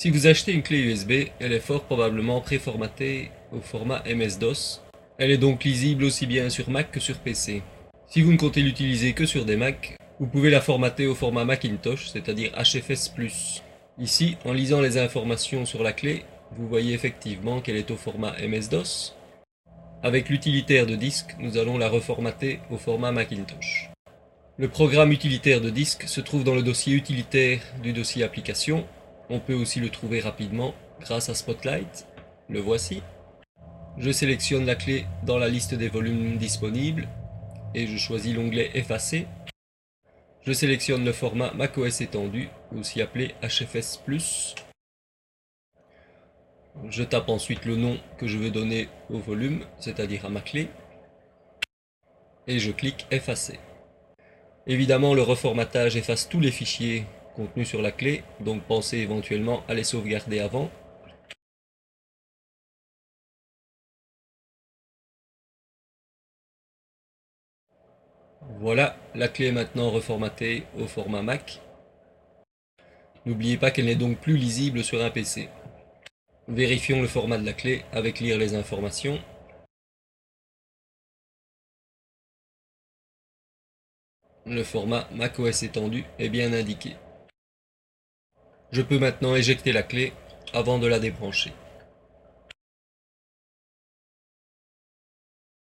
Si vous achetez une clé USB, elle est fort probablement préformatée au format MS-DOS. Elle est donc lisible aussi bien sur Mac que sur PC. Si vous ne comptez l'utiliser que sur des Mac, vous pouvez la formater au format Macintosh, c'est-à-dire HFS+. Ici, en lisant les informations sur la clé, vous voyez effectivement qu'elle est au format MS-DOS. Avec l'utilitaire de disque, nous allons la reformater au format Macintosh. Le programme utilitaire de disque se trouve dans le dossier utilitaire du dossier application. On peut aussi le trouver rapidement grâce à Spotlight. Le voici. Je sélectionne la clé dans la liste des volumes disponibles et je choisis l'onglet Effacer. Je sélectionne le format macOS étendu, aussi appelé HFS+. Je tape ensuite le nom que je veux donner au volume, c'est-à-dire à ma clé. Et je clique Effacer. Évidemment, le reformatage efface tous les fichiers contenus sur la clé, donc pensez éventuellement à les sauvegarder avant. Voilà, la clé est maintenant reformatée au format Mac. N'oubliez pas qu'elle n'est donc plus lisible sur un PC. Vérifions le format de la clé avec lire les informations. Le format macOS étendu est bien indiqué. Je peux maintenant éjecter la clé avant de la débrancher.